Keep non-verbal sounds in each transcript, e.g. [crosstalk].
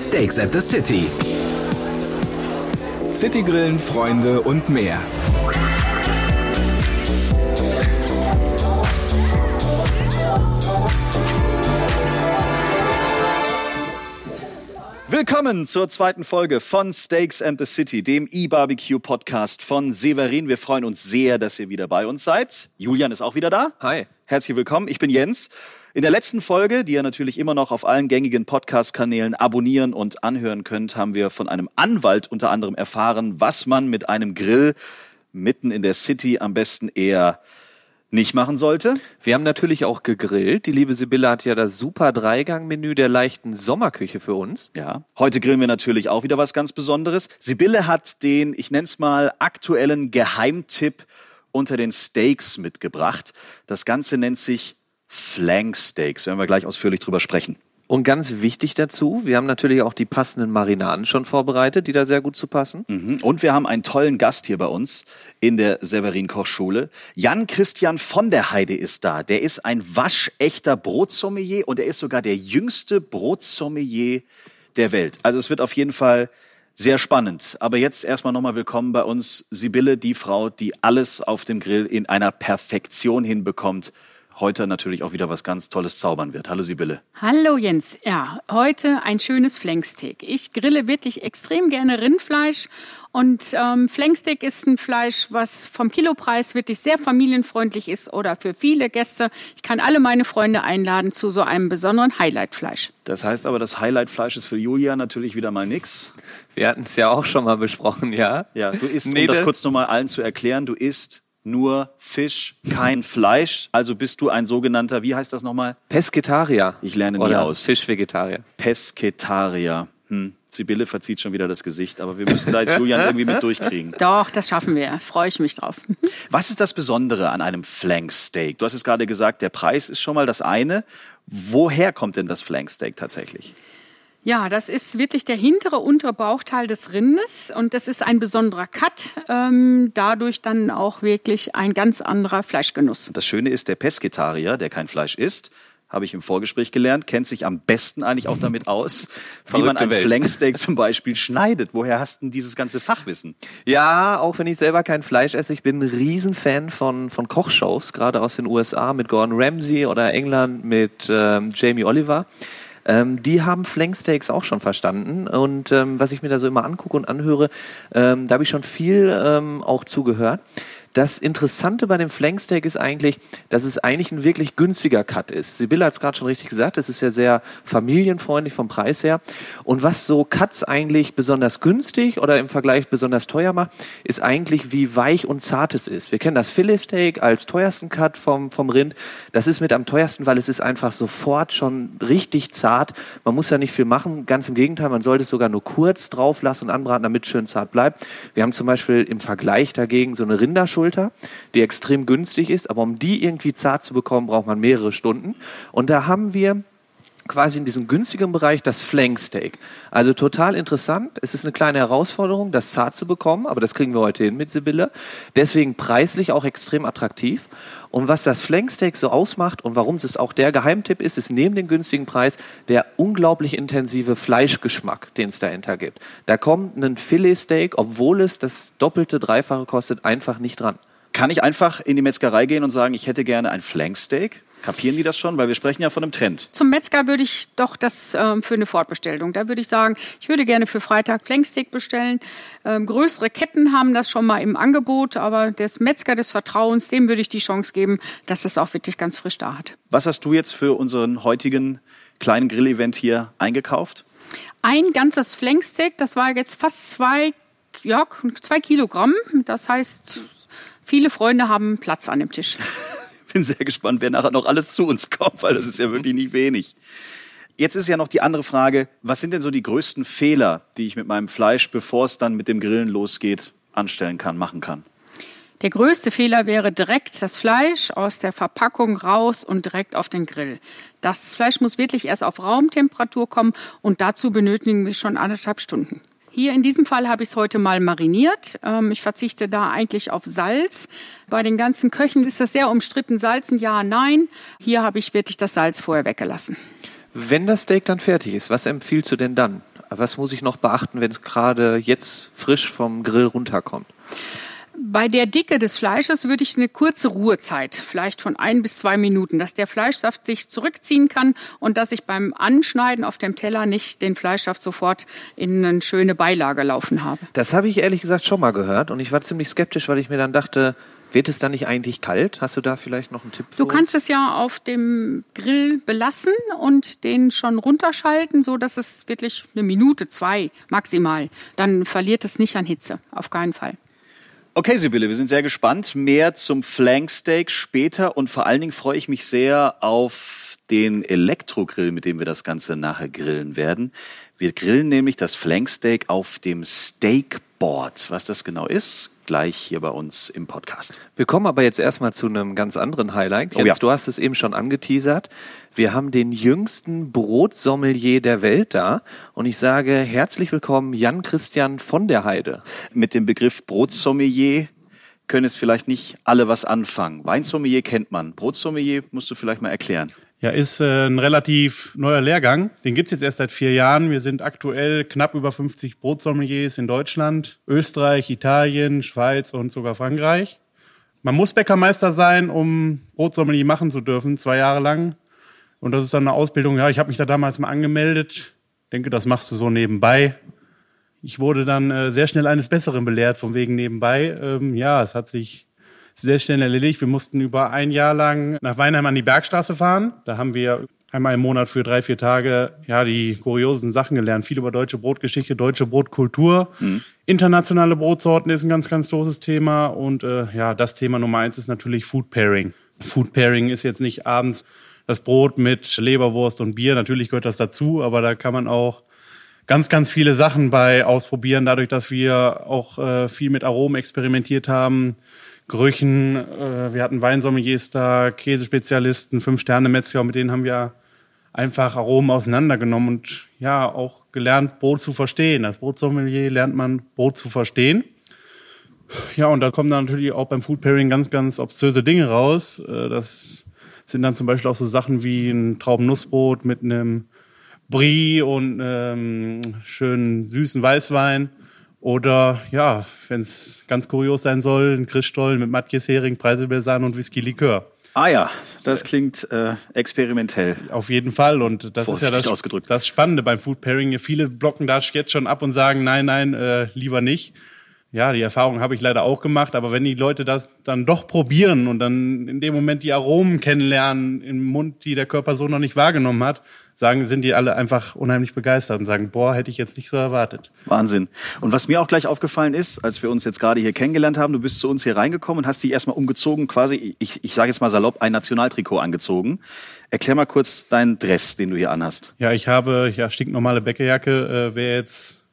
Steaks at the City. Citygrillen, Freunde und mehr. Willkommen zur zweiten Folge von Steaks and the City, dem E-Barbecue-Podcast von Severin. Wir freuen uns sehr, dass ihr wieder bei uns seid. Julian ist auch wieder da. Hi. Herzlich willkommen. Ich bin Jens. In der letzten Folge, die ihr natürlich immer noch auf allen gängigen Podcast-Kanälen abonnieren und anhören könnt, haben wir von einem Anwalt unter anderem erfahren, was man mit einem Grill mitten in der City am besten eher nicht machen sollte. Wir haben natürlich auch gegrillt. Die liebe Sibylle hat ja das super Dreigang-Menü der leichten Sommerküche für uns. Ja. Heute grillen wir natürlich auch wieder was ganz Besonderes. Sibylle hat den, ich nenne es mal, aktuellen Geheimtipp unter den Steaks mitgebracht. Das Ganze nennt sich Flank Steaks. Werden wir gleich ausführlich drüber sprechen. Und ganz wichtig dazu, wir haben natürlich auch die passenden Marinaden schon vorbereitet, die da sehr gut zu passen. Mhm. Und wir haben einen tollen Gast hier bei uns in der Severin Kochschule. Jan Christian von der Heide ist da. Der ist ein waschechter Brotsommelier und er ist sogar der jüngste Brotsommelier der Welt. Also es wird auf jeden Fall sehr spannend. Aber jetzt erstmal nochmal willkommen bei uns, Sibylle, die Frau, die alles auf dem Grill in einer Perfektion hinbekommt heute natürlich auch wieder was ganz Tolles zaubern wird. Hallo Sibylle. Hallo Jens. Ja, heute ein schönes Flanksteak. Ich grille wirklich extrem gerne Rindfleisch und ähm, Flanksteak ist ein Fleisch, was vom Kilopreis wirklich sehr familienfreundlich ist oder für viele Gäste. Ich kann alle meine Freunde einladen zu so einem besonderen Highlightfleisch. Das heißt aber, das Highlightfleisch ist für Julia natürlich wieder mal nix. Wir hatten es ja auch schon mal besprochen, ja. Ja, du isst, um das kurz nochmal allen zu erklären, du isst nur Fisch, kein Fleisch. Also bist du ein sogenannter, wie heißt das nochmal? Pesketarier. Ich lerne nie Oder aus. Fischvegetarier. Pesketarier. Hm. Sibylle verzieht schon wieder das Gesicht, aber wir müssen da jetzt Julian irgendwie mit durchkriegen. Doch, das schaffen wir. Freue ich mich drauf. [laughs] Was ist das Besondere an einem Flanksteak? Du hast es gerade gesagt, der Preis ist schon mal das eine. Woher kommt denn das Flanksteak tatsächlich? Ja, das ist wirklich der hintere, untere Bauchteil des Rindes und das ist ein besonderer Cut, ähm, dadurch dann auch wirklich ein ganz anderer Fleischgenuss. Das Schöne ist, der Pesketarier, der kein Fleisch isst, habe ich im Vorgespräch gelernt, kennt sich am besten eigentlich auch damit aus, [laughs] wie man ein Welt. Flanksteak zum Beispiel schneidet. Woher hast du denn dieses ganze Fachwissen? Ja, auch wenn ich selber kein Fleisch esse, ich bin ein Riesenfan von, von Kochshows, gerade aus den USA mit Gordon Ramsay oder England mit ähm, Jamie Oliver. Ähm, die haben Flanksteaks auch schon verstanden. Und ähm, was ich mir da so immer angucke und anhöre, ähm, da habe ich schon viel ähm, auch zugehört. Das Interessante bei dem Flanksteak ist eigentlich, dass es eigentlich ein wirklich günstiger Cut ist. Sibylle hat es gerade schon richtig gesagt, es ist ja sehr familienfreundlich vom Preis her. Und was so Cuts eigentlich besonders günstig oder im Vergleich besonders teuer macht, ist eigentlich, wie weich und zart es ist. Wir kennen das Filetsteak als teuersten Cut vom, vom Rind. Das ist mit am teuersten, weil es ist einfach sofort schon richtig zart. Man muss ja nicht viel machen. Ganz im Gegenteil, man sollte es sogar nur kurz drauf lassen und anbraten, damit es schön zart bleibt. Wir haben zum Beispiel im Vergleich dagegen so eine Rinderschulter, die extrem günstig ist, aber um die irgendwie zart zu bekommen, braucht man mehrere Stunden. Und da haben wir quasi in diesem günstigen Bereich das Flanksteak. Also total interessant. Es ist eine kleine Herausforderung, das zart zu bekommen, aber das kriegen wir heute hin mit Sibylle. Deswegen preislich auch extrem attraktiv. Und was das Flanksteak so ausmacht und warum es auch der Geheimtipp ist, ist neben dem günstigen Preis der unglaublich intensive Fleischgeschmack, den es dahinter gibt. Da kommt ein Filetsteak, obwohl es das doppelte, dreifache kostet, einfach nicht dran. Kann ich einfach in die Metzgerei gehen und sagen, ich hätte gerne ein Flanksteak? Kapieren die das schon? Weil wir sprechen ja von einem Trend. Zum Metzger würde ich doch das ähm, für eine Fortbestellung. Da würde ich sagen, ich würde gerne für Freitag Flanksteak bestellen. Ähm, größere Ketten haben das schon mal im Angebot, aber des Metzger des Vertrauens, dem würde ich die Chance geben, dass es auch wirklich ganz frisch da hat. Was hast du jetzt für unseren heutigen kleinen Grillevent hier eingekauft? Ein ganzes Flanksteak, das war jetzt fast zwei, ja, zwei Kilogramm. Das heißt, viele Freunde haben Platz an dem Tisch. [laughs] Bin sehr gespannt, wer nachher noch alles zu uns kommt, weil das ist ja wirklich nicht wenig. Jetzt ist ja noch die andere Frage, was sind denn so die größten Fehler, die ich mit meinem Fleisch, bevor es dann mit dem Grillen losgeht, anstellen kann, machen kann? Der größte Fehler wäre direkt das Fleisch aus der Verpackung raus und direkt auf den Grill. Das Fleisch muss wirklich erst auf Raumtemperatur kommen und dazu benötigen wir schon anderthalb Stunden. Hier in diesem Fall habe ich es heute mal mariniert. Ähm, ich verzichte da eigentlich auf Salz. Bei den ganzen Köchen ist das sehr umstritten. Salzen ja, nein. Hier habe ich wirklich das Salz vorher weggelassen. Wenn das Steak dann fertig ist, was empfiehlst du denn dann? Was muss ich noch beachten, wenn es gerade jetzt frisch vom Grill runterkommt? Bei der Dicke des Fleisches würde ich eine kurze Ruhezeit, vielleicht von ein bis zwei Minuten, dass der Fleischsaft sich zurückziehen kann und dass ich beim Anschneiden auf dem Teller nicht den Fleischsaft sofort in eine schöne Beilage laufen habe. Das habe ich ehrlich gesagt schon mal gehört und ich war ziemlich skeptisch, weil ich mir dann dachte, wird es dann nicht eigentlich kalt? Hast du da vielleicht noch einen Tipp? Für du kannst uns? es ja auf dem Grill belassen und den schon runterschalten, so dass es wirklich eine Minute, zwei maximal. Dann verliert es nicht an Hitze, auf keinen Fall. Okay, Sibylle, wir sind sehr gespannt. Mehr zum Flanksteak später und vor allen Dingen freue ich mich sehr auf den Elektrogrill, mit dem wir das Ganze nachher grillen werden. Wir grillen nämlich das Flanksteak auf dem Steakboard. Was das genau ist, gleich hier bei uns im Podcast. Wir kommen aber jetzt erstmal zu einem ganz anderen Highlight. Jens, oh ja. du hast es eben schon angeteasert. Wir haben den jüngsten Brotsommelier der Welt da und ich sage herzlich willkommen Jan Christian von der Heide. Mit dem Begriff Brotsommelier können es vielleicht nicht alle was anfangen. Weinsommelier kennt man. Brotsommelier musst du vielleicht mal erklären. Ja, ist äh, ein relativ neuer Lehrgang. Den gibt's jetzt erst seit vier Jahren. Wir sind aktuell knapp über 50 Brotsommeliers in Deutschland, Österreich, Italien, Schweiz und sogar Frankreich. Man muss Bäckermeister sein, um Brotsommelier machen zu dürfen, zwei Jahre lang. Und das ist dann eine Ausbildung. Ja, ich habe mich da damals mal angemeldet. Denke, das machst du so nebenbei. Ich wurde dann äh, sehr schnell eines Besseren belehrt, von wegen nebenbei. Ähm, ja, es hat sich sehr schnell erledigt. Wir mussten über ein Jahr lang nach Weinheim an die Bergstraße fahren. Da haben wir einmal im Monat für drei, vier Tage ja die kuriosen Sachen gelernt. Viel über deutsche Brotgeschichte, deutsche Brotkultur. Mhm. Internationale Brotsorten ist ein ganz, ganz großes Thema. Und äh, ja, das Thema Nummer eins ist natürlich Food Pairing. Food Pairing ist jetzt nicht abends das Brot mit Leberwurst und Bier. Natürlich gehört das dazu, aber da kann man auch ganz, ganz viele Sachen bei ausprobieren, dadurch, dass wir auch äh, viel mit Aromen experimentiert haben. Gerüchen. Äh, wir hatten Weinsommeliers da, Käsespezialisten, Fünf-Sterne-Metzger, mit denen haben wir einfach Aromen auseinandergenommen und ja, auch gelernt, Brot zu verstehen. Als Brotsommelier lernt man, Brot zu verstehen. Ja, und da kommen dann natürlich auch beim Food Pairing ganz, ganz obszöse Dinge raus. Äh, das sind dann zum Beispiel auch so Sachen wie ein Traubennussbrot mit einem Brie und einem schönen süßen Weißwein. Oder ja, wenn es ganz kurios sein soll, ein Christstollen mit Matjes-Hering, Preiselbeersahne und Whisky-Likör. Ah ja, das klingt äh, experimentell. Auf jeden Fall. Und das ist ja das, das Spannende beim Food Pairing. Viele blocken da jetzt schon ab und sagen, nein, nein, äh, lieber nicht. Ja, die Erfahrung habe ich leider auch gemacht, aber wenn die Leute das dann doch probieren und dann in dem Moment die Aromen kennenlernen im Mund, die der Körper so noch nicht wahrgenommen hat, sagen, sind die alle einfach unheimlich begeistert und sagen, boah, hätte ich jetzt nicht so erwartet. Wahnsinn. Und was mir auch gleich aufgefallen ist, als wir uns jetzt gerade hier kennengelernt haben, du bist zu uns hier reingekommen und hast dich erstmal umgezogen, quasi, ich, ich sage jetzt mal salopp, ein Nationaltrikot angezogen. Erklär mal kurz deinen Dress, den du hier anhast. Ja, ich habe ja stinknormale Bäckerjacke, äh, wäre jetzt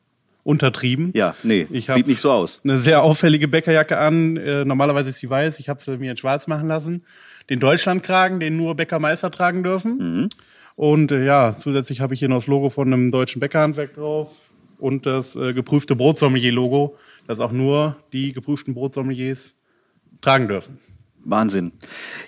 untertrieben. Ja, nee, ich sieht nicht so aus. Eine sehr auffällige Bäckerjacke an. Äh, normalerweise ist sie weiß. Ich habe sie mir in schwarz machen lassen. Den Deutschlandkragen, den nur Bäckermeister tragen dürfen. Mhm. Und äh, ja, zusätzlich habe ich hier noch das Logo von einem deutschen Bäckerhandwerk drauf und das äh, geprüfte Brotsommelier-Logo, das auch nur die geprüften Brotsommeliers tragen dürfen. Wahnsinn.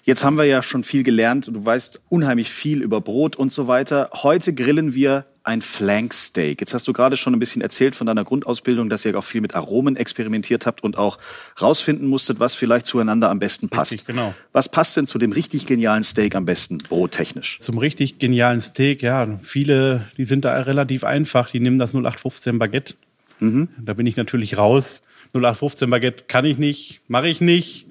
Jetzt haben wir ja schon viel gelernt. Du weißt unheimlich viel über Brot und so weiter. Heute grillen wir ein Flanksteak. Jetzt hast du gerade schon ein bisschen erzählt von deiner Grundausbildung, dass ihr auch viel mit Aromen experimentiert habt und auch rausfinden musstet, was vielleicht zueinander am besten passt. Richtig, genau. Was passt denn zu dem richtig genialen Steak am besten, brottechnisch? Zum richtig genialen Steak, ja, viele, die sind da relativ einfach. Die nehmen das 0815 Baguette. Mhm. Da bin ich natürlich raus. 0815 Baguette kann ich nicht, mache ich nicht.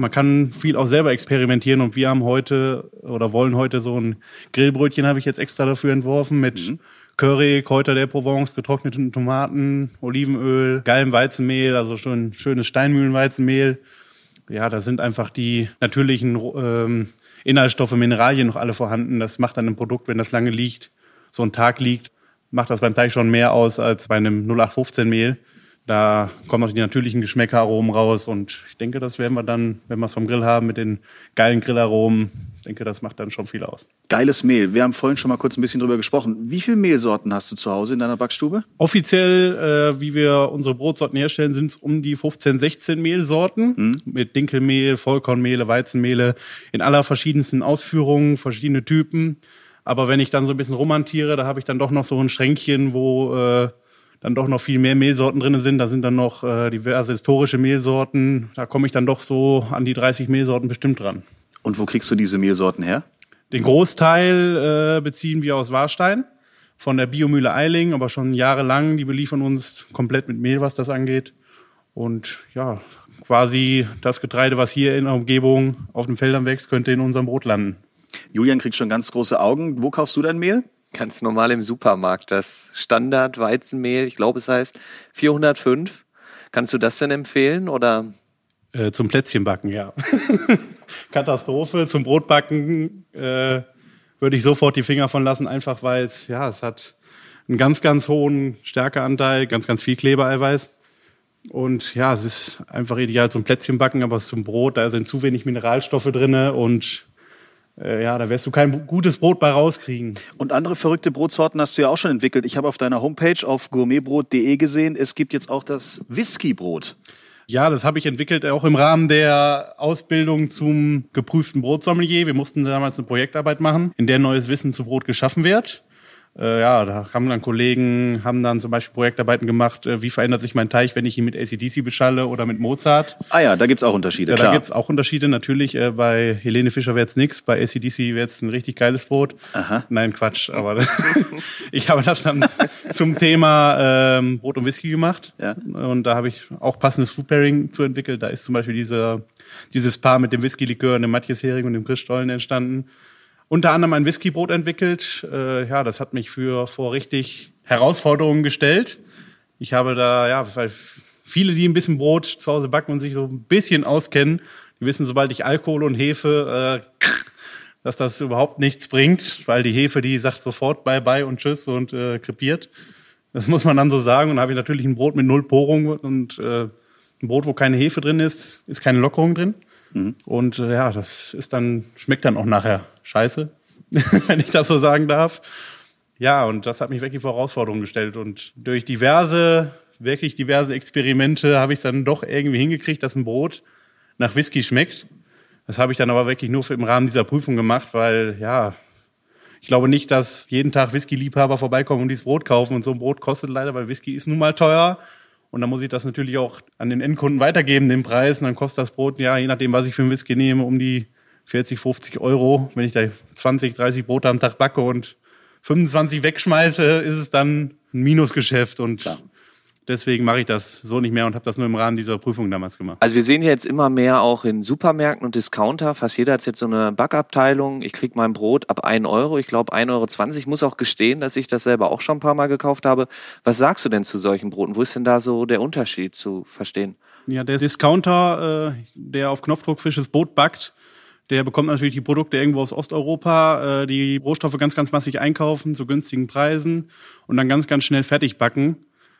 Man kann viel auch selber experimentieren und wir haben heute oder wollen heute so ein Grillbrötchen habe ich jetzt extra dafür entworfen mit mhm. Curry, Kräuter der Provence, getrockneten Tomaten, Olivenöl, geilem Weizenmehl, also schon schönes Steinmühlenweizenmehl. Ja, da sind einfach die natürlichen ähm, Inhaltsstoffe, Mineralien noch alle vorhanden. Das macht dann ein Produkt, wenn das lange liegt, so ein Tag liegt, macht das beim Teig schon mehr aus als bei einem 0815 Mehl. Da kommen auch die natürlichen Geschmäckeraromen raus und ich denke, das werden wir dann, wenn wir es vom Grill haben, mit den geilen Grillaromen, ich denke, das macht dann schon viel aus. Geiles Mehl. Wir haben vorhin schon mal kurz ein bisschen drüber gesprochen. Wie viele Mehlsorten hast du zu Hause in deiner Backstube? Offiziell, äh, wie wir unsere Brotsorten herstellen, sind es um die 15, 16 Mehlsorten mhm. mit Dinkelmehl, Vollkornmehle, Weizenmehle in aller verschiedensten Ausführungen, verschiedene Typen. Aber wenn ich dann so ein bisschen romantiere, da habe ich dann doch noch so ein Schränkchen, wo äh, dann doch noch viel mehr Mehlsorten drin sind. Da sind dann noch äh, diverse historische Mehlsorten. Da komme ich dann doch so an die 30 Mehlsorten bestimmt dran. Und wo kriegst du diese Mehlsorten her? Den Großteil äh, beziehen wir aus Warstein von der Biomühle Eiling, aber schon jahrelang. Die beliefern uns komplett mit Mehl, was das angeht. Und ja, quasi das Getreide, was hier in der Umgebung auf den Feldern wächst, könnte in unserem Brot landen. Julian kriegt schon ganz große Augen. Wo kaufst du dein Mehl? Ganz normal im Supermarkt. Das Standard Weizenmehl, ich glaube, es heißt 405. Kannst du das denn empfehlen oder? Äh, zum Plätzchenbacken, ja. [laughs] Katastrophe. Zum Brotbacken äh, würde ich sofort die Finger von lassen, einfach weil es, ja, es hat einen ganz, ganz hohen Stärkeanteil, ganz, ganz viel Klebereiweiß. Und ja, es ist einfach ideal zum Plätzchenbacken, aber zum Brot, da sind zu wenig Mineralstoffe drinne und äh, ja, da wirst du kein gutes Brot bei rauskriegen. Und andere verrückte Brotsorten hast du ja auch schon entwickelt. Ich habe auf deiner Homepage auf gourmetbrot.de gesehen, es gibt jetzt auch das Whiskybrot. Ja, das habe ich entwickelt auch im Rahmen der Ausbildung zum geprüften Brotsommelier. Wir mussten damals eine Projektarbeit machen, in der neues Wissen zu Brot geschaffen wird. Äh, ja, da haben dann Kollegen, haben dann zum Beispiel Projektarbeiten gemacht, äh, wie verändert sich mein Teich, wenn ich ihn mit ACDC beschalle oder mit Mozart. Ah ja, da gibt's auch Unterschiede, Ja, klar. da gibt's auch Unterschiede natürlich. Äh, bei Helene Fischer wär's nix, bei ACDC wär's ein richtig geiles Brot. Aha. Nein, Quatsch, aber [laughs] ich habe das dann [laughs] zum Thema ähm, Brot und Whisky gemacht. Ja. Und da habe ich auch passendes Food Pairing zu entwickelt. Da ist zum Beispiel dieser, dieses Paar mit dem Whisky-Likör und dem Matjes-Hering und dem Christstollen entstanden unter anderem ein Whiskybrot entwickelt. Äh, ja, das hat mich für vor richtig Herausforderungen gestellt. Ich habe da, ja, weil viele, die ein bisschen Brot zu Hause backen und sich so ein bisschen auskennen, die wissen, sobald ich Alkohol und Hefe, äh, dass das überhaupt nichts bringt, weil die Hefe, die sagt sofort Bye Bye und Tschüss und äh, krepiert. Das muss man dann so sagen. Und habe ich natürlich ein Brot mit null Porung und äh, ein Brot, wo keine Hefe drin ist, ist keine Lockerung drin. Und äh, ja, das ist dann, schmeckt dann auch nachher scheiße, [laughs] wenn ich das so sagen darf. Ja, und das hat mich wirklich vor Herausforderungen gestellt. Und durch diverse, wirklich diverse Experimente habe ich dann doch irgendwie hingekriegt, dass ein Brot nach Whisky schmeckt. Das habe ich dann aber wirklich nur für im Rahmen dieser Prüfung gemacht, weil ja, ich glaube nicht, dass jeden Tag Whisky-Liebhaber vorbeikommen und dieses Brot kaufen. Und so ein Brot kostet leider, weil Whisky ist nun mal teuer. Und dann muss ich das natürlich auch an den Endkunden weitergeben, den Preis. Und dann kostet das Brot, ja, je nachdem, was ich für einen Whisky nehme, um die 40, 50 Euro. Wenn ich da 20, 30 Brote am Tag backe und 25 wegschmeiße, ist es dann ein Minusgeschäft. Und Klar. Deswegen mache ich das so nicht mehr und habe das nur im Rahmen dieser Prüfung damals gemacht. Also wir sehen hier jetzt immer mehr auch in Supermärkten und Discounter. Fast jeder hat jetzt so eine Backabteilung. Ich krieg mein Brot ab 1 Euro. Ich glaube 1,20 Euro. Ich muss auch gestehen, dass ich das selber auch schon ein paar Mal gekauft habe. Was sagst du denn zu solchen Broten? Wo ist denn da so der Unterschied zu verstehen? Ja, der Discounter, äh, der auf Knopfdruck frisches Brot backt, der bekommt natürlich die Produkte irgendwo aus Osteuropa, äh, die Rohstoffe ganz, ganz massig einkaufen zu günstigen Preisen und dann ganz, ganz schnell fertig backen.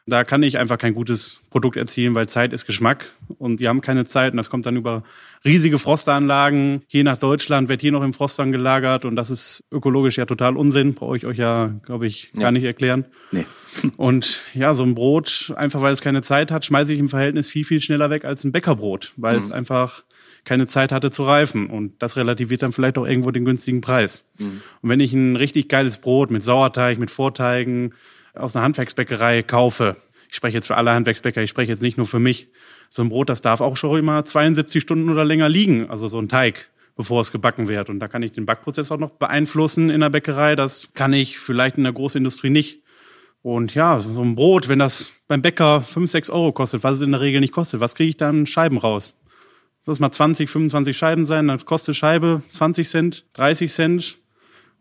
Da kann ich einfach kein gutes Produkt erzielen, weil Zeit ist Geschmack und die haben keine Zeit und das kommt dann über riesige Frostanlagen. Je nach Deutschland wird hier noch im Frostern gelagert und das ist ökologisch ja total Unsinn. Brauche ich euch ja, glaube ich, gar Ja. nicht erklären. Nee. [laughs] Und ja, so ein Brot, einfach weil es keine Zeit hat, schmeiße ich im Verhältnis viel, viel schneller weg als ein Bäckerbrot, weil es einfach keine Zeit hatte zu reifen. Und das relativiert dann vielleicht auch irgendwo den günstigen Preis. Und wenn ich ein richtig geiles Brot mit Sauerteig, mit Vorteigen aus einer Handwerksbäckerei kaufe, ich spreche jetzt für alle Handwerksbäcker, ich spreche jetzt nicht nur für mich, so ein Brot, das darf auch schon immer 72 Stunden oder länger liegen, also so ein Teig bevor es gebacken wird. Und da kann ich den Backprozess auch noch beeinflussen in der Bäckerei. Das kann ich vielleicht in der Großindustrie nicht. Und ja, so ein Brot, wenn das beim Bäcker 5, 6 Euro kostet, was es in der Regel nicht kostet, was kriege ich dann Scheiben raus? Das mal 20, 25 Scheiben sein, dann kostet Scheibe 20 Cent, 30 Cent.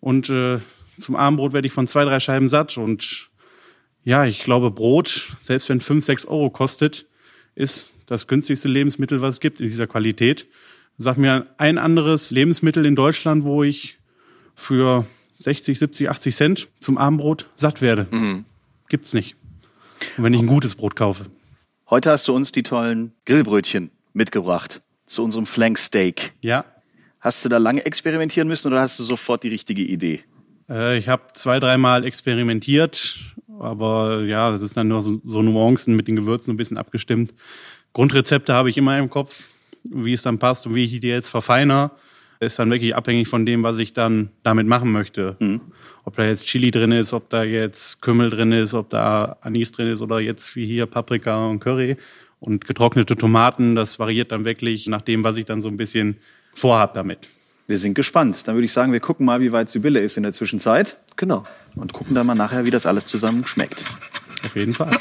Und äh, zum Abendbrot werde ich von zwei, drei Scheiben satt. Und ja, ich glaube, Brot, selbst wenn 5, 6 Euro kostet, ist das günstigste Lebensmittel, was es gibt in dieser Qualität. Sag mir ein anderes Lebensmittel in Deutschland, wo ich für 60, 70, 80 Cent zum Abendbrot satt werde. Gibt's nicht. Und wenn ich ein gutes Brot kaufe. Heute hast du uns die tollen Grillbrötchen mitgebracht zu unserem Flanksteak. Ja. Hast du da lange experimentieren müssen oder hast du sofort die richtige Idee? Äh, ich habe zwei, dreimal experimentiert, aber ja, das ist dann nur so, so Nuancen mit den Gewürzen ein bisschen abgestimmt. Grundrezepte habe ich immer im Kopf, wie es dann passt und wie ich die jetzt verfeiner. Ist dann wirklich abhängig von dem, was ich dann damit machen möchte. Ob da jetzt Chili drin ist, ob da jetzt Kümmel drin ist, ob da Anis drin ist oder jetzt wie hier Paprika und Curry. Und getrocknete Tomaten, das variiert dann wirklich nach dem, was ich dann so ein bisschen vorhab damit. Wir sind gespannt. Dann würde ich sagen, wir gucken mal, wie weit Sibylle ist in der Zwischenzeit Genau. Und gucken dann mal nachher, wie das alles zusammen schmeckt. Auf jeden Fall.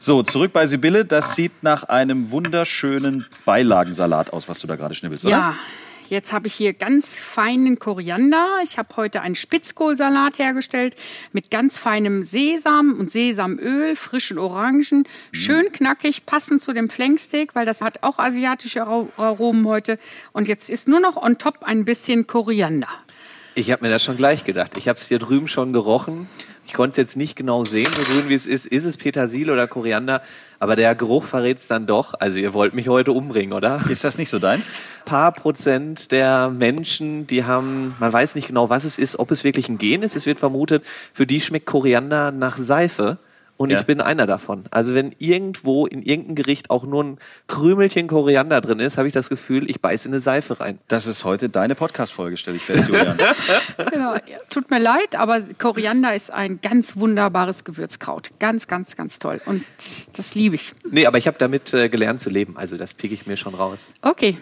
So, zurück bei Sibylle. Das sieht nach einem wunderschönen Beilagensalat aus, was du da gerade schnibbelst, oder? Ja, jetzt habe ich hier ganz feinen Koriander. Ich habe heute einen Spitzkohlsalat hergestellt mit ganz feinem Sesam und Sesamöl, frischen Orangen. Schön knackig, passend zu dem Flanksteak, weil das hat auch asiatische Aro- Aromen heute. Und jetzt ist nur noch on top ein bisschen Koriander. Ich habe mir das schon gleich gedacht. Ich habe es hier drüben schon gerochen. Ich konnte es jetzt nicht genau sehen, so grün wie es ist. Ist es Petersil oder Koriander? Aber der Geruch verrät es dann doch. Also ihr wollt mich heute umbringen, oder? Ist das nicht so deins? paar Prozent der Menschen, die haben, man weiß nicht genau, was es ist, ob es wirklich ein Gen ist. Es wird vermutet, für die schmeckt Koriander nach Seife. Und Ja. ich bin einer davon. Also wenn irgendwo in irgendeinem Gericht auch nur ein Krümelchen Koriander drin ist, habe ich das Gefühl, ich beiße in eine Seife rein. Das ist heute deine Podcast-Folge, stelle ich fest, Julian. [laughs] Genau. Tut mir leid, aber Koriander ist ein ganz wunderbares Gewürzkraut. Ganz, ganz, ganz toll. Und das liebe ich. Nee, aber ich habe damit äh, gelernt zu leben. Also das pick ich mir schon raus. Okay.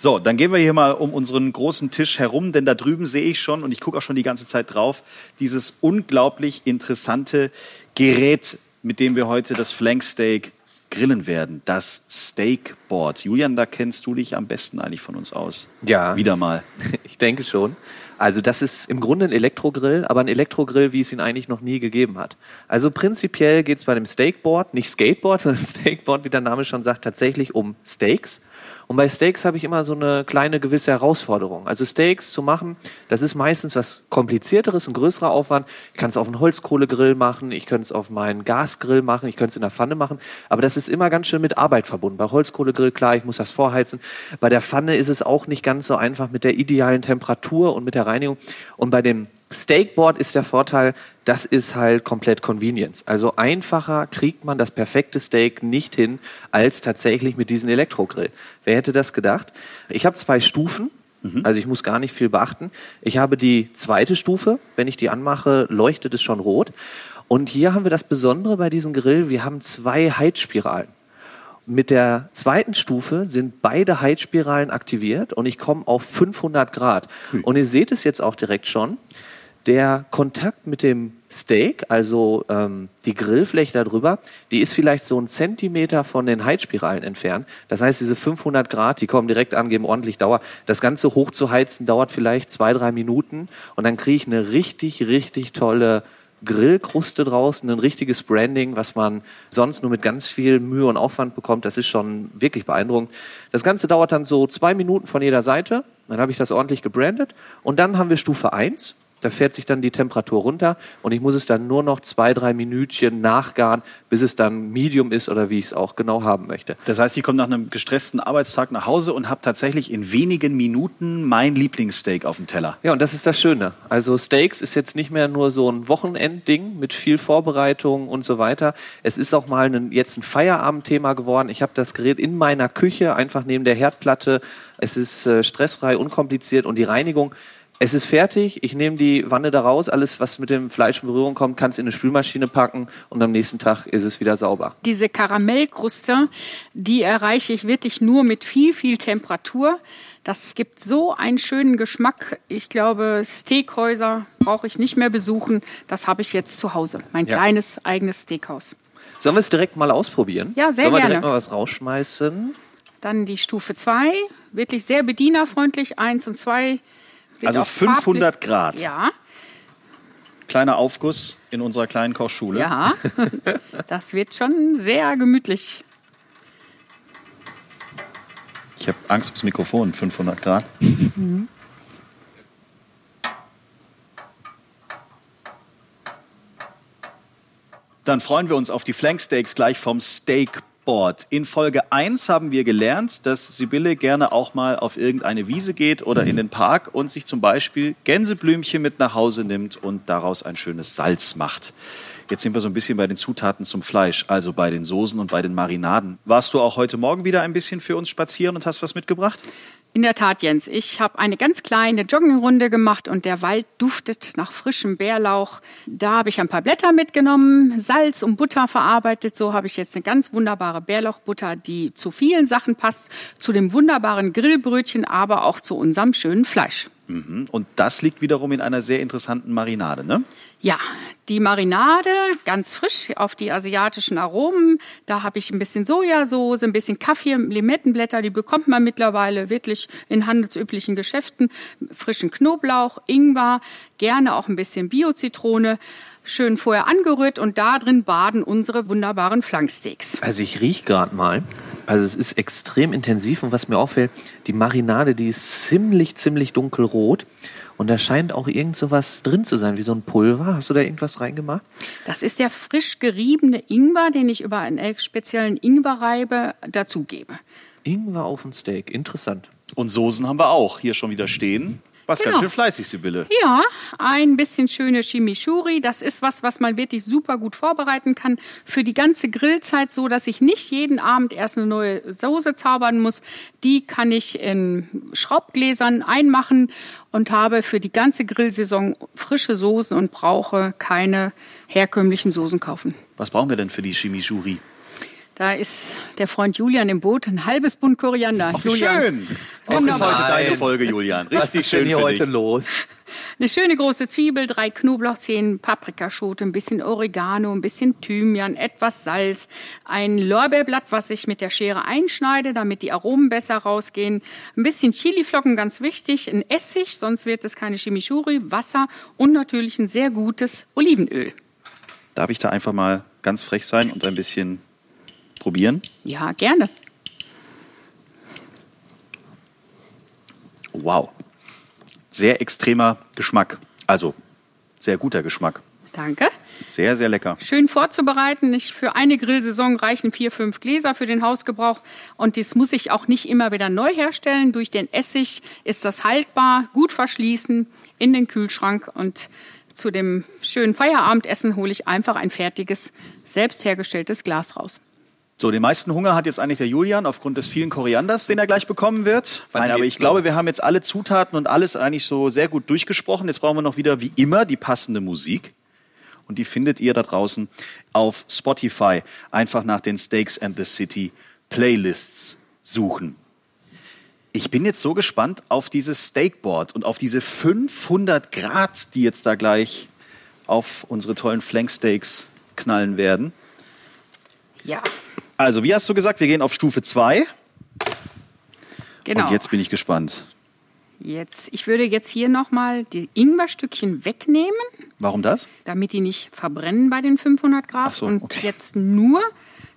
So, dann gehen wir hier mal um unseren großen Tisch herum, denn da drüben sehe ich schon und ich gucke auch schon die ganze Zeit drauf, dieses unglaublich interessante Gerät, mit dem wir heute das Flanksteak grillen werden, das Steakboard. Julian, da kennst du dich am besten eigentlich von uns aus. Ja. Wieder mal. [laughs] Ich denke schon. Also das ist im Grunde ein Elektrogrill, aber ein Elektrogrill, wie es ihn eigentlich noch nie gegeben hat. Also prinzipiell geht es bei dem Steakboard, nicht Skateboard, [laughs] sondern Steakboard, wie der Name schon sagt, tatsächlich um Steaks. Und bei Steaks habe ich immer so eine kleine gewisse Herausforderung. Also Steaks zu machen, das ist meistens was komplizierteres, ein größerer Aufwand. Ich kann es auf einen Holzkohlegrill machen, ich könnte es auf meinen Gasgrill machen, ich könnte es in der Pfanne machen. Aber das ist immer ganz schön mit Arbeit verbunden. Bei Holzkohlegrill, klar, ich muss das vorheizen. Bei der Pfanne ist es auch nicht ganz so einfach mit der idealen Temperatur und mit der Reinigung. Und bei dem Steakboard ist der Vorteil, das ist halt komplett Convenience. Also einfacher kriegt man das perfekte Steak nicht hin als tatsächlich mit diesem Elektrogrill. Wer hätte das gedacht? Ich habe zwei Stufen. Also ich muss gar nicht viel beachten. Ich habe die zweite Stufe. Wenn ich die anmache, leuchtet es schon rot. Und hier haben wir das Besondere bei diesem Grill. Wir haben zwei Heizspiralen. Mit der zweiten Stufe sind beide Heizspiralen aktiviert und ich komme auf 500 Grad. Und ihr seht es jetzt auch direkt schon. Der Kontakt mit dem Steak, also ähm, die Grillfläche darüber, die ist vielleicht so ein Zentimeter von den Heizspiralen entfernt. Das heißt, diese 500 Grad, die kommen direkt an, geben ordentlich Dauer. Das Ganze hoch zu heizen dauert vielleicht zwei, drei Minuten und dann kriege ich eine richtig, richtig tolle Grillkruste draußen, ein richtiges Branding, was man sonst nur mit ganz viel Mühe und Aufwand bekommt. Das ist schon wirklich beeindruckend. Das Ganze dauert dann so zwei Minuten von jeder Seite. Dann habe ich das ordentlich gebrandet. Und dann haben wir Stufe 1. Da fährt sich dann die Temperatur runter und ich muss es dann nur noch zwei, drei Minütchen nachgaren, bis es dann Medium ist oder wie ich es auch genau haben möchte. Das heißt, ich komme nach einem gestressten Arbeitstag nach Hause und habe tatsächlich in wenigen Minuten mein Lieblingssteak auf dem Teller. Ja, und das ist das Schöne. Also Steaks ist jetzt nicht mehr nur so ein Wochenendding mit viel Vorbereitung und so weiter. Es ist auch mal ein, jetzt ein Feierabendthema geworden. Ich habe das Gerät in meiner Küche, einfach neben der Herdplatte. Es ist äh, stressfrei, unkompliziert und die Reinigung. Es ist fertig, ich nehme die Wanne da raus, alles, was mit dem Fleisch in Berührung kommt, kann es in eine Spülmaschine packen und am nächsten Tag ist es wieder sauber. Diese Karamellkruste, die erreiche ich wirklich nur mit viel, viel Temperatur. Das gibt so einen schönen Geschmack. Ich glaube, Steakhäuser brauche ich nicht mehr besuchen. Das habe ich jetzt zu Hause. Mein Ja. kleines eigenes Steakhaus. Sollen wir es direkt mal ausprobieren? Ja, sehr Sollen wir gerne. direkt mal was rausschmeißen? Dann die Stufe 2, wirklich sehr bedienerfreundlich. Eins und zwei. Wird Also auch 500 farblich- Grad. Ja, Kleiner Aufguss in unserer kleinen Kochschule. ja. [laughs] Das wird schon sehr gemütlich. Ich habe Angst ums Mikrofon, 500 Grad. Dann freuen wir uns auf die Flanksteaks gleich vom Steakboard. In Folge 1 haben wir gelernt, dass Sibylle gerne auch mal auf irgendeine Wiese geht oder in den Park und sich zum Beispiel Gänseblümchen mit nach Hause nimmt und daraus ein schönes Salz macht. Jetzt sind wir so ein bisschen bei den Zutaten zum Fleisch, also bei den Soßen und bei den Marinaden. Warst du auch heute Morgen wieder ein bisschen für uns spazieren und hast was mitgebracht? In der Tat, Jens. Ich habe eine ganz kleine Joggingrunde gemacht und der Wald duftet nach frischem Bärlauch. Da habe ich ein paar Blätter mitgenommen, Salz und Butter verarbeitet. So habe ich jetzt eine ganz wunderbare Bärlauchbutter, die zu vielen Sachen passt, zu dem wunderbaren Grillbrötchen, aber auch zu unserem schönen Fleisch. Mhm. Und das liegt wiederum in einer sehr interessanten Marinade, ne? Ja, die Marinade ganz frisch auf die asiatischen Aromen. Da habe ich ein bisschen Sojasauce, ein bisschen Kaffee, Limettenblätter, die bekommt man mittlerweile wirklich in handelsüblichen Geschäften. Frischen Knoblauch, Ingwer, gerne auch ein bisschen Bio-Zitrone. Schön vorher angerührt und da drin baden unsere wunderbaren Flanksteaks. Also ich riech gerade mal. Also es ist extrem intensiv und was mir auffällt, die Marinade, die ist ziemlich, ziemlich dunkelrot. Und da scheint auch irgend so was drin zu sein, wie so ein Pulver. Hast du da irgendwas reingemacht? Das ist der frisch geriebene Ingwer, den ich über einen speziellen Ingwerreibe dazugebe. Ingwer auf ein Steak, interessant. Und Soßen haben wir auch hier schon wieder stehen. Was Genau. ganz schön fleißig, Sibylle. Ja, ein bisschen schöne Chimichurri. Das ist was, was man wirklich super gut vorbereiten kann für die ganze Grillzeit, so dass ich nicht jeden Abend erst eine neue Soße zaubern muss. Die kann ich in Schraubgläsern einmachen und habe für die ganze Grillsaison frische Soßen und brauche keine herkömmlichen Soßen kaufen. Was brauchen wir denn für die Chimichurri? Da ist der Freund Julian im Boot, ein halbes Bund Koriander. Ach, Julian. schön. Es ist heute deine. Folge, Julian. Was Richtig ist schön denn hier für heute dich. los? Eine schöne große Zwiebel, drei Knoblauchzehen, Paprikaschote, ein bisschen Oregano, ein bisschen Thymian, etwas Salz, ein Lorbeerblatt, was ich mit der Schere einschneide, damit die Aromen besser rausgehen, ein bisschen Chiliflocken, ganz wichtig, ein Essig, sonst wird es keine Chimichurri, Wasser und natürlich ein sehr gutes Olivenöl. Darf ich da einfach mal ganz frech sein und ein bisschen probieren? Ja, gerne. Wow. Sehr extremer Geschmack. Also, sehr guter Geschmack. Danke. Sehr, sehr lecker. Schön vorzubereiten. Ich, für eine Grillsaison reichen vier, fünf Gläser für den Hausgebrauch. Und das muss ich auch nicht immer wieder neu herstellen. Durch den Essig ist das haltbar, gut verschließen, in den Kühlschrank. Und zu dem schönen Feierabendessen hole ich einfach ein fertiges, selbst hergestelltes Glas raus. So, den meisten Hunger hat jetzt eigentlich der Julian aufgrund des vielen Korianders, den er gleich bekommen wird. Wann Nein, aber ich glaube, wir haben jetzt alle Zutaten und alles eigentlich so sehr gut durchgesprochen. Jetzt brauchen wir noch wieder, wie immer, die passende Musik. Und die findet ihr da draußen auf Spotify. Einfach nach den Steaks and the City Playlists suchen. Ich bin jetzt so gespannt auf dieses Steakboard und auf diese 500 Grad, die jetzt da gleich auf unsere tollen Flanksteaks knallen werden. Ja, Also, wie hast du gesagt, wir gehen auf Stufe 2. genau. Und jetzt bin ich gespannt. Jetzt, ich würde jetzt hier nochmal die Ingwerstückchen wegnehmen, Warum das? damit die nicht verbrennen bei den 500 Grad. So, und okay. jetzt nur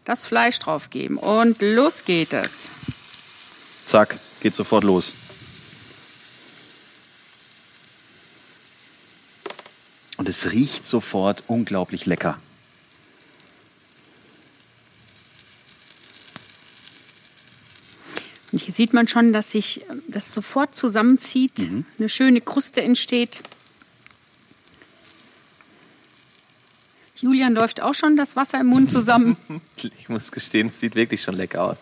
das Fleisch drauf geben. Und los geht es. Zack, geht sofort los. Und es riecht sofort unglaublich lecker. Und hier sieht man schon, dass sich ähm, das sofort zusammenzieht, Mhm. eine schöne Kruste entsteht. Julian läuft auch schon das Wasser im Mund zusammen. [laughs] Ich muss gestehen, es sieht wirklich schon lecker aus.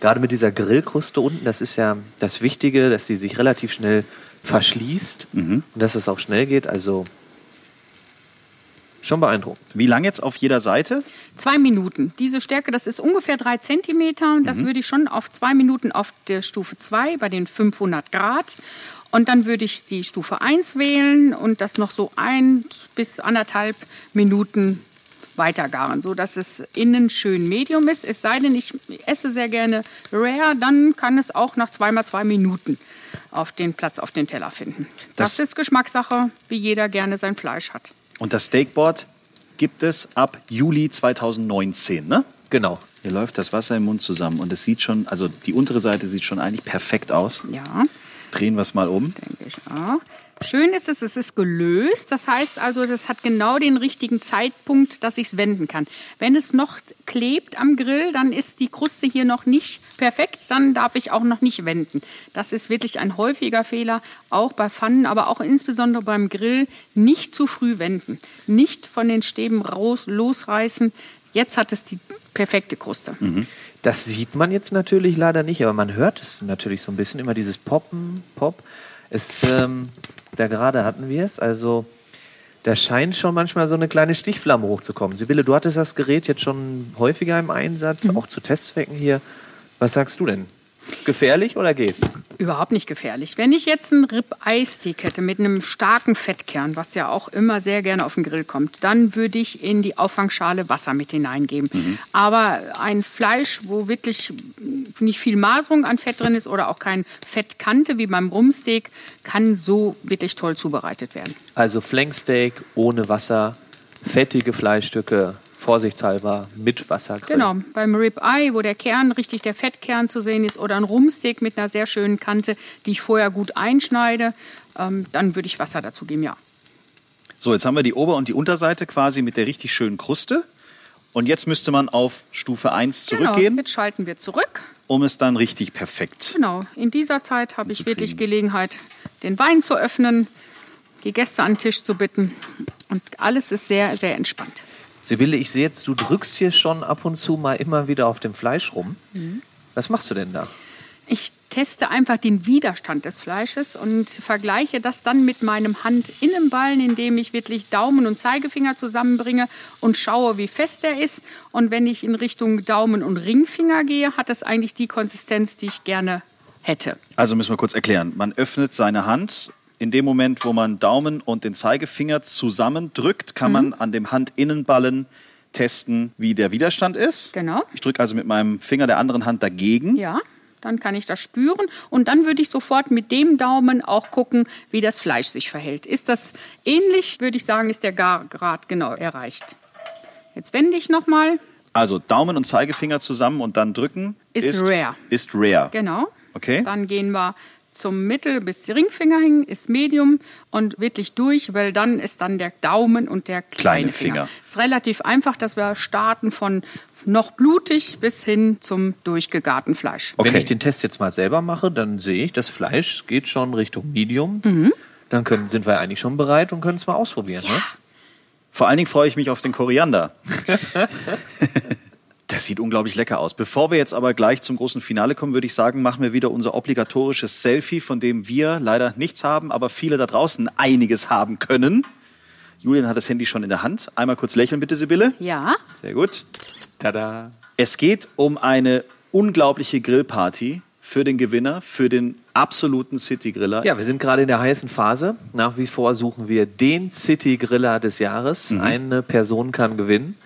Gerade mit dieser Grillkruste unten, das ist ja das Wichtige, dass sie sich relativ schnell verschließt und dass es auch schnell geht. Also schon beeindruckend. Wie lang jetzt auf jeder Seite? Zwei Minuten. Diese Stärke, das ist ungefähr drei Zentimeter. Mhm. Das würde ich schon auf zwei Minuten auf der Stufe 2 bei den 500 Grad. Und dann würde ich die Stufe 1 wählen und das noch so ein bis anderthalb Minuten weitergaren, so dass es innen schön medium ist. Es sei denn, ich esse sehr gerne rare, dann kann es auch nach zweimal zwei Minuten auf den Platz auf den Teller finden. Das, Das- ist Geschmackssache, wie jeder gerne sein Fleisch hat. Und das Steakboard gibt es ab Juli 2019, ne? Genau. Hier läuft das Wasser im Mund zusammen und es sieht schon, also die untere Seite sieht schon eigentlich perfekt aus. Ja. Drehen wir es mal um. denke ich auch. Schön ist es, es ist gelöst. Das heißt also, das hat genau den richtigen Zeitpunkt, dass ich es wenden kann. Wenn es noch klebt am Grill, dann ist die Kruste hier noch nicht perfekt. Dann darf ich auch noch nicht wenden. Das ist wirklich ein häufiger Fehler, auch bei Pfannen, aber auch insbesondere beim Grill. Nicht zu früh wenden. Nicht von den Stäben raus, losreißen. Jetzt hat es die perfekte Kruste. Das sieht man jetzt natürlich leider nicht, aber man hört es natürlich so ein bisschen, immer dieses Poppen, Pop. Es, ähm, da gerade hatten wir es, also da scheint schon manchmal so eine kleine Stichflamme hochzukommen. Sibylle, du hattest das Gerät jetzt schon häufiger im Einsatz, auch zu Testzwecken hier. Was sagst du denn? Gefährlich oder geht's? Überhaupt nicht gefährlich. Wenn ich jetzt einen Rib-Eye-Steak hätte mit einem starken Fettkern, was ja auch immer sehr gerne auf den Grill kommt, dann würde ich in die Auffangschale Wasser mit hineingeben. Aber ein Fleisch, wo wirklich nicht viel Maserung an Fett drin ist oder auch kein Fettkante wie beim Rumpsteak, kann so wirklich toll zubereitet werden. Also Flanksteak ohne Wasser, fettige Fleischstücke, vorsichtshalber mit Wasser grillen. Genau, beim Rib-Eye, wo der Kern, richtig der Fettkern zu sehen ist, oder ein Rumpsteak mit einer sehr schönen Kante, die ich vorher gut einschneide, ähm, dann würde ich Wasser dazu geben, ja. So, jetzt haben wir die Ober- und die Unterseite quasi mit der richtig schönen Kruste. Und jetzt müsste man auf Stufe 1 Genau, zurückgehen, jetzt schalten wir zurück. um es dann richtig perfekt. Genau, in dieser Zeit habe ich wirklich kriegen. Gelegenheit, den Wein zu öffnen, die Gäste an den Tisch zu bitten. Und alles ist sehr, sehr entspannt. Sibylle, ich sehe jetzt, du drückst hier schon ab und zu mal immer wieder auf dem Fleisch rum. Mhm. Was machst du denn da? Ich teste einfach den Widerstand des Fleisches und vergleiche das dann mit meinem Handinnenballen, indem ich wirklich Daumen und Zeigefinger zusammenbringe und schaue, wie fest er ist. Und wenn ich in Richtung Daumen und Ringfinger gehe, hat es eigentlich die Konsistenz, die ich gerne hätte. Also müssen wir kurz erklären. Man öffnet seine Hand. In dem Moment, wo man Daumen und den Zeigefinger zusammendrückt, kann man an dem Handinnenballen testen, wie der Widerstand ist. Genau. Ich drücke also mit meinem Finger der anderen Hand dagegen. Ja, dann kann ich das spüren und dann würde ich sofort mit dem Daumen auch gucken, wie das Fleisch sich verhält. Ist das ähnlich, würde ich sagen, ist der Gargrad genau erreicht. Jetzt wende ich nochmal. Also Daumen und Zeigefinger zusammen und dann drücken. Ist rare. Ist rare. Genau. Okay. Dann gehen wir zum Mittel bis die Ringfinger hin, ist Medium und wirklich durch, weil dann ist dann der Daumen und der kleine, Kleine Finger. Finger. Ist relativ einfach, dass wir starten von noch blutig bis hin zum durchgegarten Fleisch. Okay. Wenn ich den Test jetzt mal selber mache, dann sehe ich, das Fleisch geht schon Richtung Medium. Mhm. Dann können, sind wir eigentlich schon bereit und können es mal ausprobieren. Ne? Vor allen Dingen freue ich mich auf den Koriander. [laughs] Das sieht unglaublich lecker aus. Bevor wir jetzt aber gleich zum großen Finale kommen, würde ich sagen, machen wir wieder unser obligatorisches Selfie, von dem wir leider nichts haben, aber viele da draußen einiges haben können. Julian hat das Handy schon in der Hand. Einmal kurz lächeln bitte, Sibylle. Ja, Sehr gut. Tada! Es geht um eine unglaubliche Grillparty für den Gewinner, für den absoluten City-Griller. Ja, wir sind gerade in der heißen Phase. Nach wie vor suchen wir den City-Griller des Jahres. Eine Person kann gewinnen.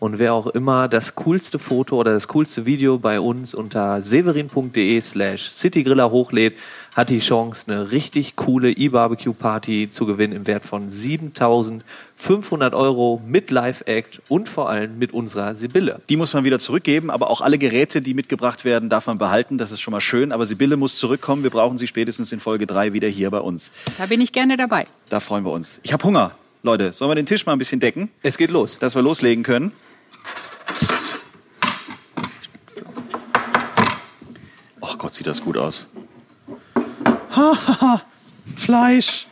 Und wer auch immer das coolste Foto oder das coolste Video bei uns unter severin.de slash citygriller hochlädt, hat die Chance, eine richtig coole E-Barbecue-Party zu gewinnen im Wert von 7500 Euro mit Live-Act und vor allem mit unserer Sibylle. Die muss man wieder zurückgeben, aber auch alle Geräte, die mitgebracht werden, darf man behalten. Das ist schon mal schön. Aber Sibylle muss zurückkommen. Wir brauchen sie spätestens in Folge 3 wieder hier bei uns. da bin ich gerne dabei. Da freuen wir uns. Ich habe Hunger. Leute, sollen wir den Tisch mal ein bisschen decken, Es geht los. dass wir loslegen können? Ach Gott, sieht das gut aus. Hahaha, Fleisch.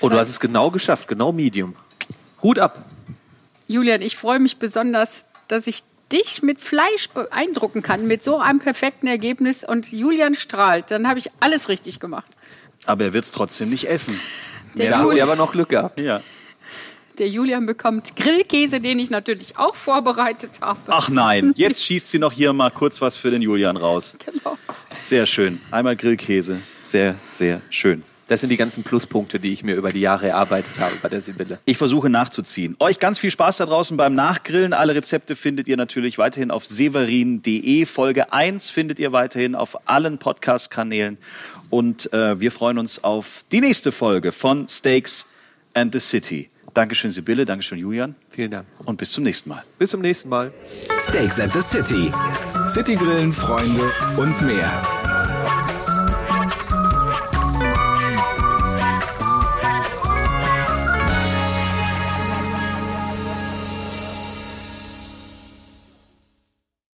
Oh, du hast es genau geschafft, genau Medium. Hut ab. Julian, ich freue mich besonders, dass ich dich mit Fleisch beeindrucken kann, mit so einem perfekten Ergebnis. Und Julian strahlt. Dann habe ich alles richtig gemacht. Aber er wird es trotzdem nicht essen. Der, habt Jul ihr aber noch Glück gehabt. Ja. Der Julian bekommt Grillkäse, den ich natürlich auch vorbereitet habe. Ach nein, [laughs] jetzt schießt sie noch hier mal kurz was für den Julian raus. Genau. Sehr schön. Einmal Grillkäse. Sehr, sehr schön. Das sind die ganzen Pluspunkte, die ich mir über die Jahre erarbeitet habe bei der Sibylle. Ich versuche nachzuziehen. Euch ganz viel Spaß da draußen beim Nachgrillen. Alle Rezepte findet ihr natürlich weiterhin auf severin.de. Folge 1 findet ihr weiterhin auf allen Podcast-Kanälen. Und äh, wir freuen uns auf die nächste Folge von Steaks and the City. Dankeschön, Sibylle. Dankeschön, Julian. Vielen Dank. Und bis zum nächsten Mal. Bis zum nächsten Mal. Steaks at the City. Citygrillen, Freunde und mehr.